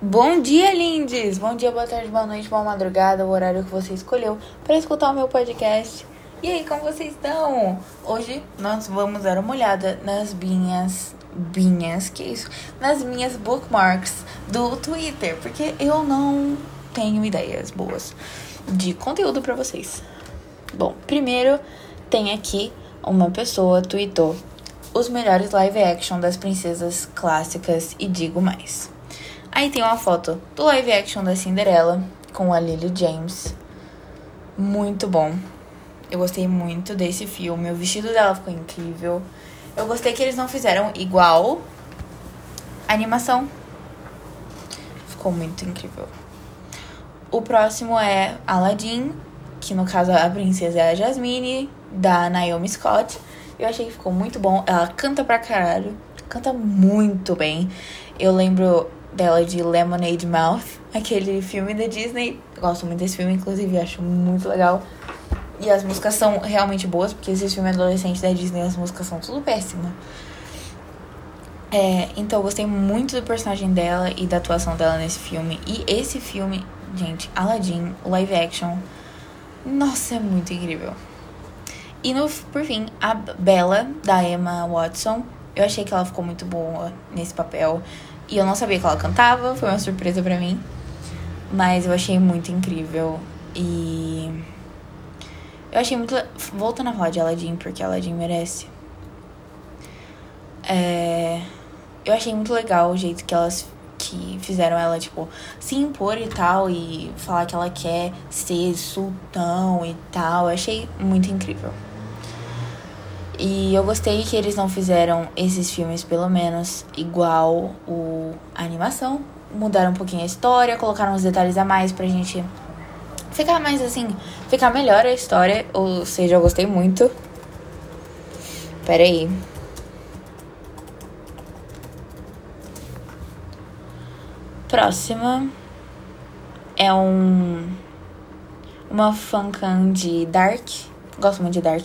Bom dia, lindes! Bom dia, boa tarde, boa noite, boa madrugada, o horário que você escolheu para escutar o meu podcast. E aí, como vocês estão? Hoje nós vamos dar uma olhada nas minhas. Binhas, que isso? Nas minhas bookmarks do Twitter, porque eu não tenho ideias boas de conteúdo para vocês. Bom, primeiro tem aqui uma pessoa tweetou os melhores live action das princesas clássicas e digo mais. Aí tem uma foto do live action da Cinderela com a Lily James. Muito bom. Eu gostei muito desse filme. O vestido dela ficou incrível. Eu gostei que eles não fizeram igual a animação. Ficou muito incrível. O próximo é Aladdin, que no caso a princesa é a Jasmine, da Naomi Scott. Eu achei que ficou muito bom. Ela canta pra caralho. Canta muito bem. Eu lembro dela de Lemonade Mouth, aquele filme da Disney. Eu gosto muito desse filme, inclusive, acho muito legal. E as músicas são realmente boas, porque esses filmes adolescentes da Disney, as músicas são tudo péssimas. É, então eu gostei muito do personagem dela e da atuação dela nesse filme. E esse filme, gente, Aladdin, live action, nossa, é muito incrível. E no, por fim, a Bella, da Emma Watson. Eu achei que ela ficou muito boa nesse papel. E eu não sabia que ela cantava, foi uma surpresa para mim. Mas eu achei muito incrível. E. Eu achei muito. Voltando a falar de Aladdin, porque Aladdin merece. É... Eu achei muito legal o jeito que elas que fizeram ela, tipo, se impor e tal, e falar que ela quer ser sultão e tal. Eu achei muito incrível. E eu gostei que eles não fizeram esses filmes, pelo menos, igual o a animação. Mudaram um pouquinho a história, colocaram uns detalhes a mais pra gente ficar mais assim, ficar melhor a história. Ou seja, eu gostei muito. Pera aí. Próxima é um uma fancam de Dark. Gosto muito de Dark.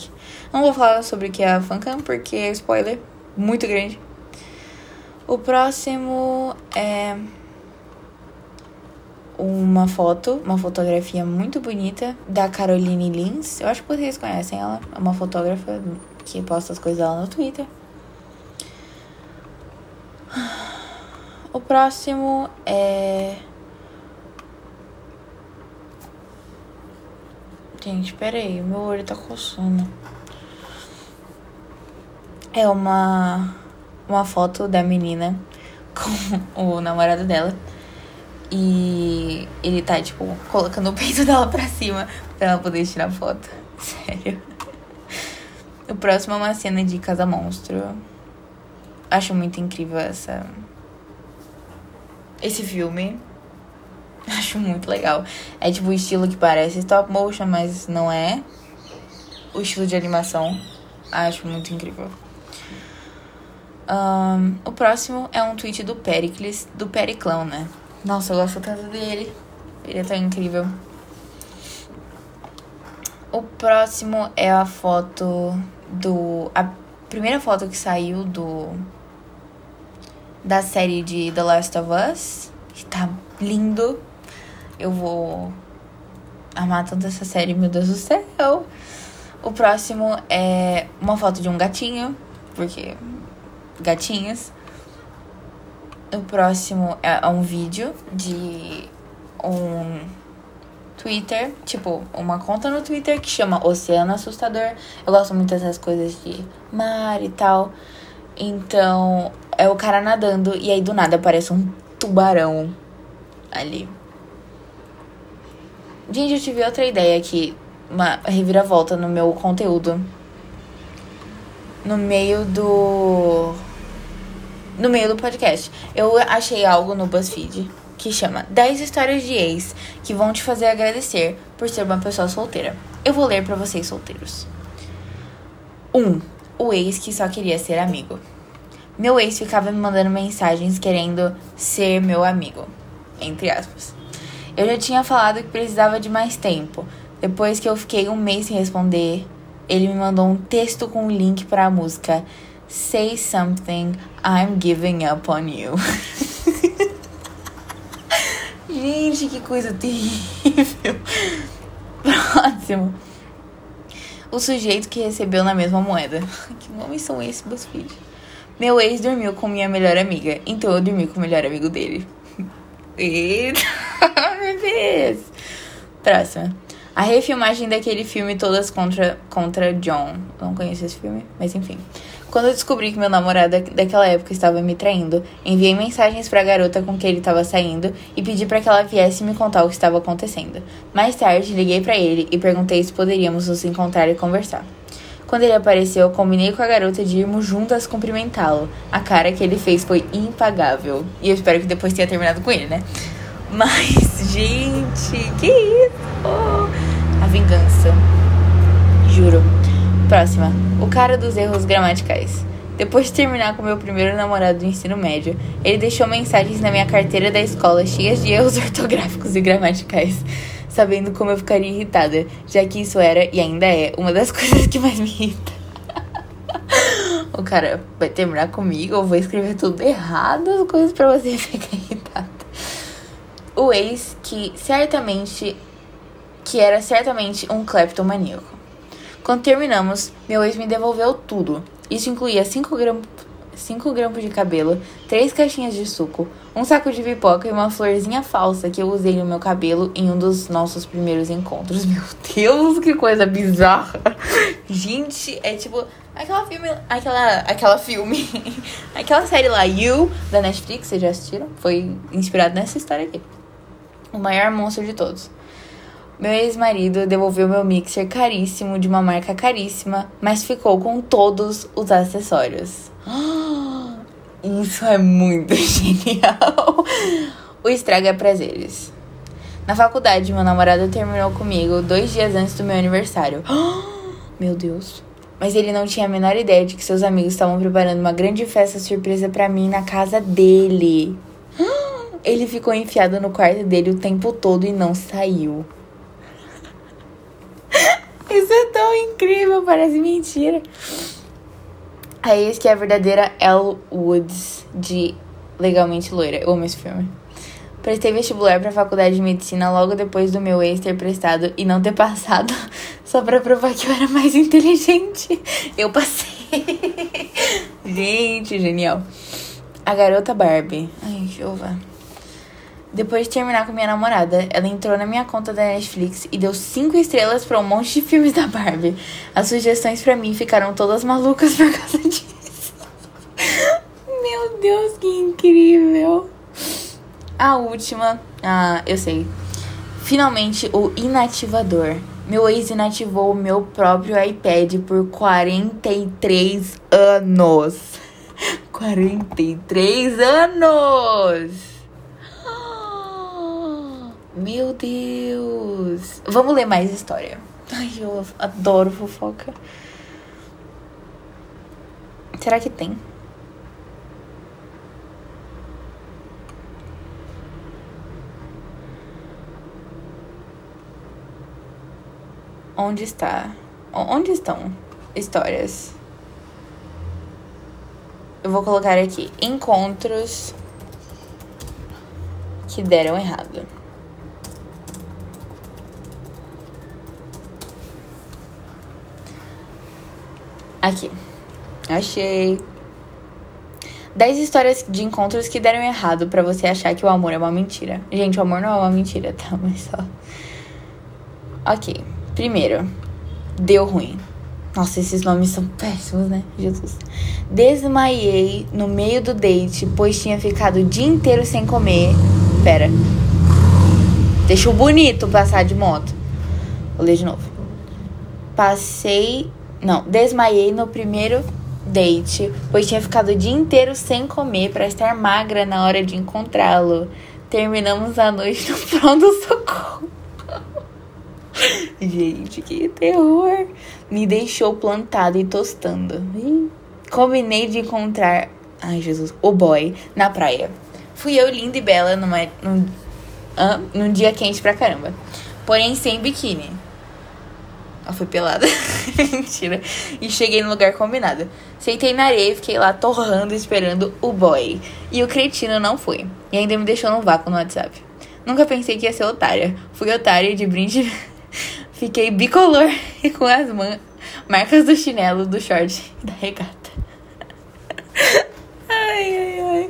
Não vou falar sobre o que é a fancam porque é spoiler muito grande. O próximo é uma foto, uma fotografia muito bonita da Caroline Lins. Eu acho que vocês conhecem ela. É uma fotógrafa que posta as coisas dela no Twitter. O próximo é. Gente, peraí, meu olho tá coçando. É uma. Uma foto da menina com o namorado dela. E ele tá, tipo, colocando o peito dela pra cima pra ela poder tirar foto. Sério. O próximo é uma cena de Casa Monstro. Acho muito incrível essa esse filme. Acho muito legal. É tipo o estilo que parece stop motion, mas não é. O estilo de animação. Acho muito incrível. Um, o próximo é um tweet do Pericles, do Periclão, né? Nossa, eu gosto tanto dele. Ele é tão incrível. O próximo é a foto do. A primeira foto que saiu do da série de The Last of Us, que tá lindo. Eu vou amar tanto essa série, meu Deus do céu. O próximo é uma foto de um gatinho, porque gatinhas. O próximo é um vídeo de um Twitter, tipo, uma conta no Twitter que chama Oceano Assustador. Eu gosto muito dessas coisas de mar e tal. Então, é o cara nadando e aí do nada aparece um tubarão ali. Gente, eu tive outra ideia aqui, uma reviravolta no meu conteúdo. No meio do no meio do podcast. Eu achei algo no BuzzFeed que chama 10 histórias de ex que vão te fazer agradecer por ser uma pessoa solteira. Eu vou ler para vocês solteiros. 1. Um, o ex que só queria ser amigo. Meu ex ficava me mandando mensagens querendo ser meu amigo. Entre aspas. Eu já tinha falado que precisava de mais tempo. Depois que eu fiquei um mês sem responder, ele me mandou um texto com um link para a música Say Something, I'm Giving Up on You. Gente, que coisa terrível. Próximo. O sujeito que recebeu na mesma moeda. Que nomes são esses, filhos? Meu ex dormiu com minha melhor amiga, então eu dormi com o melhor amigo dele. Eita, meu Deus. Próxima. A refilmagem daquele filme Todas contra, contra John. Não conheço esse filme, mas enfim. Quando eu descobri que meu namorado daquela época estava me traindo, enviei mensagens para a garota com quem ele estava saindo e pedi para que ela viesse me contar o que estava acontecendo. Mais tarde, liguei para ele e perguntei se poderíamos nos encontrar e conversar. Quando ele apareceu, combinei com a garota de irmos juntas cumprimentá-lo. A cara que ele fez foi impagável. E eu espero que depois tenha terminado com ele, né? Mas, gente, que isso? A vingança. Juro. Próxima. O cara dos erros gramaticais. Depois de terminar com meu primeiro namorado do ensino médio, ele deixou mensagens na minha carteira da escola cheias de erros ortográficos e gramaticais, sabendo como eu ficaria irritada, já que isso era e ainda é uma das coisas que mais me irrita. o cara vai terminar comigo, eu vou escrever tudo errado, as coisas para você ficar irritada. O ex que certamente que era certamente um cleptomaníaco. Quando terminamos, meu ex me devolveu tudo. Isso incluía 5 grampos, 5 grampos de cabelo, 3 caixinhas de suco, um saco de pipoca e uma florzinha falsa que eu usei no meu cabelo em um dos nossos primeiros encontros. Meu Deus, que coisa bizarra! Gente, é tipo aquela filme, aquela, aquela filme, aquela série lá, You, da Netflix, vocês já assistiram? Foi inspirado nessa história aqui. O maior monstro de todos. Meu ex-marido devolveu meu mixer caríssimo de uma marca caríssima, mas ficou com todos os acessórios. Isso é muito genial. O estraga é prazeres. Na faculdade, meu namorado terminou comigo dois dias antes do meu aniversário. Meu Deus. Mas ele não tinha a menor ideia de que seus amigos estavam preparando uma grande festa surpresa para mim na casa dele. Ele ficou enfiado no quarto dele o tempo todo e não saiu. Isso é tão incrível, parece mentira. É isso que é a verdadeira Elle Woods de Legalmente Loira. Eu amo esse filme. Prestei vestibular para a faculdade de medicina logo depois do meu ex ter prestado e não ter passado, só para provar que eu era mais inteligente. Eu passei. Gente, genial. A garota Barbie. Ai, chuva. Depois de terminar com minha namorada, ela entrou na minha conta da Netflix e deu cinco estrelas para um monte de filmes da Barbie. As sugestões para mim ficaram todas malucas por causa disso. Meu Deus, que incrível! A última, ah, eu sei. Finalmente, o inativador. Meu ex inativou o meu próprio iPad por 43 anos. 43 anos! Meu Deus! Vamos ler mais história. Ai, eu adoro fofoca. Será que tem? Onde está? Onde estão histórias? Eu vou colocar aqui encontros que deram errado. Aqui. Achei. 10 histórias de encontros que deram errado para você achar que o amor é uma mentira. Gente, o amor não é uma mentira, tá? Mas só. Ok. Primeiro, deu ruim. Nossa, esses nomes são péssimos, né? Jesus. Desmaiei no meio do date, pois tinha ficado o dia inteiro sem comer. Pera. Deixa o bonito passar de moto. Vou ler de novo. Passei não, desmaiei no primeiro date, pois tinha ficado o dia inteiro sem comer para estar magra na hora de encontrá-lo. Terminamos a noite no pronto-socorro. Gente, que terror! Me deixou plantada e tostando. combinei de encontrar, ai Jesus, o boy na praia. Fui eu linda e bela numa, num, num dia quente pra caramba. Porém, sem biquíni. Ela foi pelada. Mentira. E cheguei no lugar combinado. Sentei na areia e fiquei lá torrando esperando o boy. E o cretino não foi. E ainda me deixou no vácuo no WhatsApp. Nunca pensei que ia ser otária. Fui otária de brinde fiquei bicolor e com as marcas do chinelo, do short e da regata. ai, ai, ai.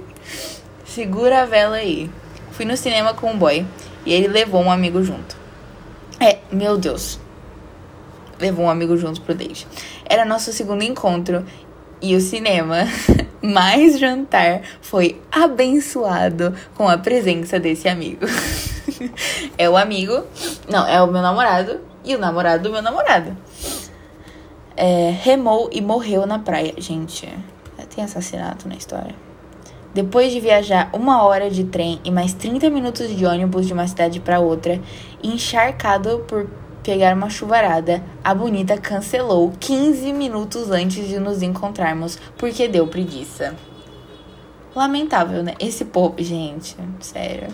Segura a vela aí. Fui no cinema com um boy e ele levou um amigo junto. É, meu Deus. Levou um amigo junto pro date. Era nosso segundo encontro e o cinema, mais jantar, foi abençoado com a presença desse amigo. é o amigo, não, é o meu namorado e o namorado do meu namorado. É, remou e morreu na praia. Gente, tem assassinato na história. Depois de viajar uma hora de trem e mais 30 minutos de ônibus de uma cidade para outra, encharcado por pegar uma chuvarada, a bonita cancelou 15 minutos antes de nos encontrarmos porque deu preguiça. Lamentável, né? Esse povo, gente, sério.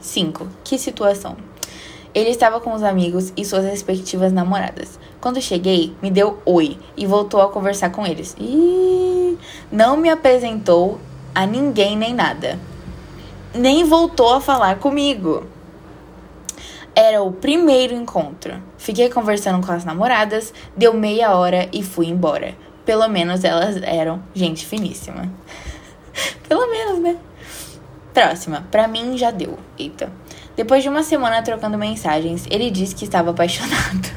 5. Que situação. Ele estava com os amigos e suas respectivas namoradas. Quando cheguei, me deu oi e voltou a conversar com eles. E não me apresentou a ninguém nem nada. Nem voltou a falar comigo. Era o primeiro encontro. Fiquei conversando com as namoradas, deu meia hora e fui embora. Pelo menos elas eram gente finíssima. Pelo menos, né? Próxima. Pra mim já deu. Eita. Depois de uma semana trocando mensagens, ele disse que estava apaixonado.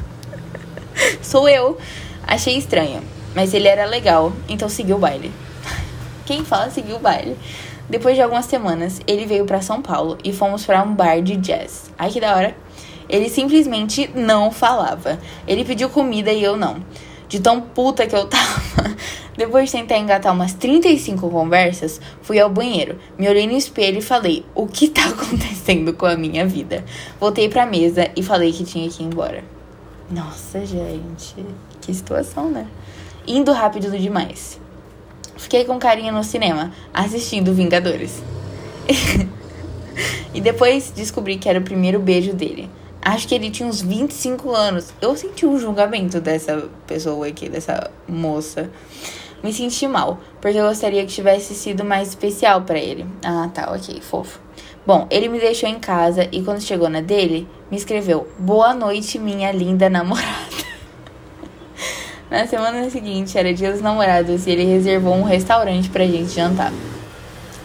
Sou eu. Achei estranho, mas ele era legal, então segui o baile. Quem fala seguiu o baile? Depois de algumas semanas, ele veio para São Paulo e fomos para um bar de jazz. Ai que da hora. Ele simplesmente não falava. Ele pediu comida e eu não. De tão puta que eu tava. Depois de tentar engatar umas 35 conversas, fui ao banheiro, me olhei no espelho e falei: O que tá acontecendo com a minha vida? Voltei pra mesa e falei que tinha que ir embora. Nossa, gente, que situação, né? Indo rápido demais. Fiquei com carinha no cinema, assistindo Vingadores. e depois descobri que era o primeiro beijo dele. Acho que ele tinha uns 25 anos. Eu senti um julgamento dessa pessoa aqui, dessa moça. Me senti mal, porque eu gostaria que tivesse sido mais especial para ele. Ah, tá, ok, fofo. Bom, ele me deixou em casa e quando chegou na dele, me escreveu: Boa noite, minha linda namorada. Na semana seguinte era dia dos namorados e ele reservou um restaurante pra gente jantar.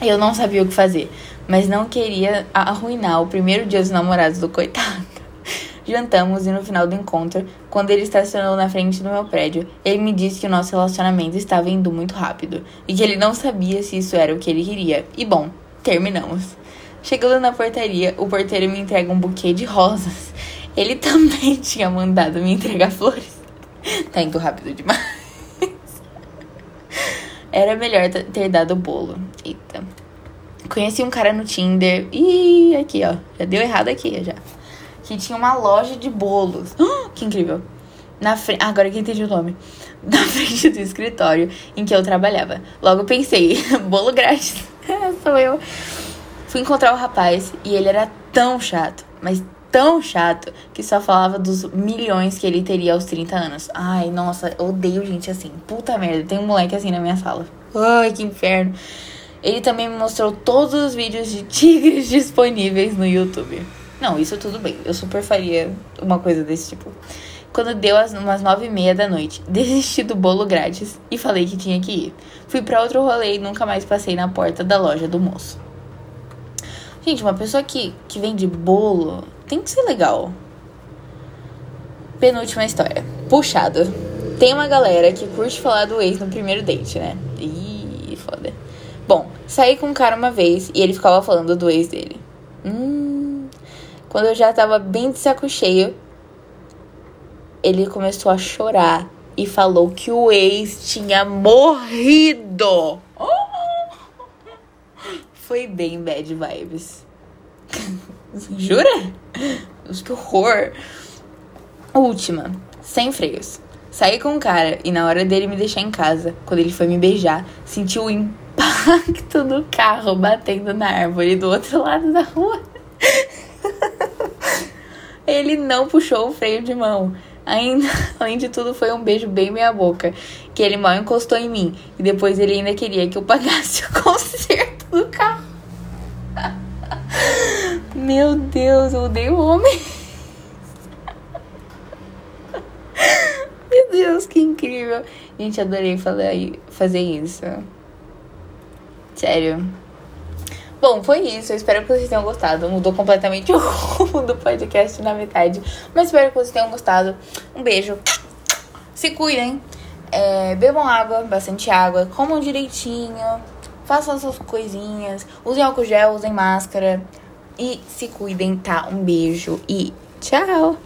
Eu não sabia o que fazer, mas não queria arruinar o primeiro dia dos namorados do coitado. Jantamos e no final do encontro, quando ele estacionou na frente do meu prédio, ele me disse que o nosso relacionamento estava indo muito rápido e que ele não sabia se isso era o que ele queria. E bom, terminamos. Chegando na portaria, o porteiro me entrega um buquê de rosas. Ele também tinha mandado me entregar flores. tá indo rápido demais. Era melhor ter dado o bolo. Eita. Conheci um cara no Tinder. Ih, aqui, ó. Já deu errado aqui, já. Que tinha uma loja de bolos. Que incrível. Na frente. Ah, agora que entendi o nome. Na frente do escritório em que eu trabalhava. Logo pensei, bolo grátis. Sou eu. Fui encontrar o rapaz e ele era tão chato, mas tão chato que só falava dos milhões que ele teria aos 30 anos. Ai, nossa, odeio gente assim. Puta merda, tem um moleque assim na minha sala. Ai, que inferno. Ele também me mostrou todos os vídeos de tigres disponíveis no YouTube. Não, isso tudo bem. Eu super faria uma coisa desse tipo. Quando deu as, umas nove e meia da noite, desisti do bolo grátis e falei que tinha que ir. Fui para outro rolê e nunca mais passei na porta da loja do moço. Gente, uma pessoa que, que vende bolo tem que ser legal. Penúltima história. Puxado. Tem uma galera que curte falar do ex no primeiro date, né? Ih, foda. Bom, saí com um cara uma vez e ele ficava falando do ex dele. Quando eu já tava bem de saco cheio, ele começou a chorar e falou que o ex tinha morrido. Foi bem bad vibes. Jura? Que horror. Última, sem freios. Saí com um cara e na hora dele me deixar em casa, quando ele foi me beijar, senti o impacto do carro batendo na árvore do outro lado da rua. Ele não puxou o freio de mão. Ainda, além de tudo, foi um beijo bem meia boca, que ele mal encostou em mim. E depois ele ainda queria que eu pagasse o conserto do carro. Meu Deus, eu odeio homem. Meu Deus, que incrível. Gente, adorei fazer isso. Sério. Bom, foi isso. Eu espero que vocês tenham gostado. Mudou completamente o rumo do podcast na metade. Mas espero que vocês tenham gostado. Um beijo. Se cuidem. É, bebam água, bastante água. Comam direitinho. Façam suas coisinhas. Usem álcool gel, usem máscara. E se cuidem, tá? Um beijo e tchau!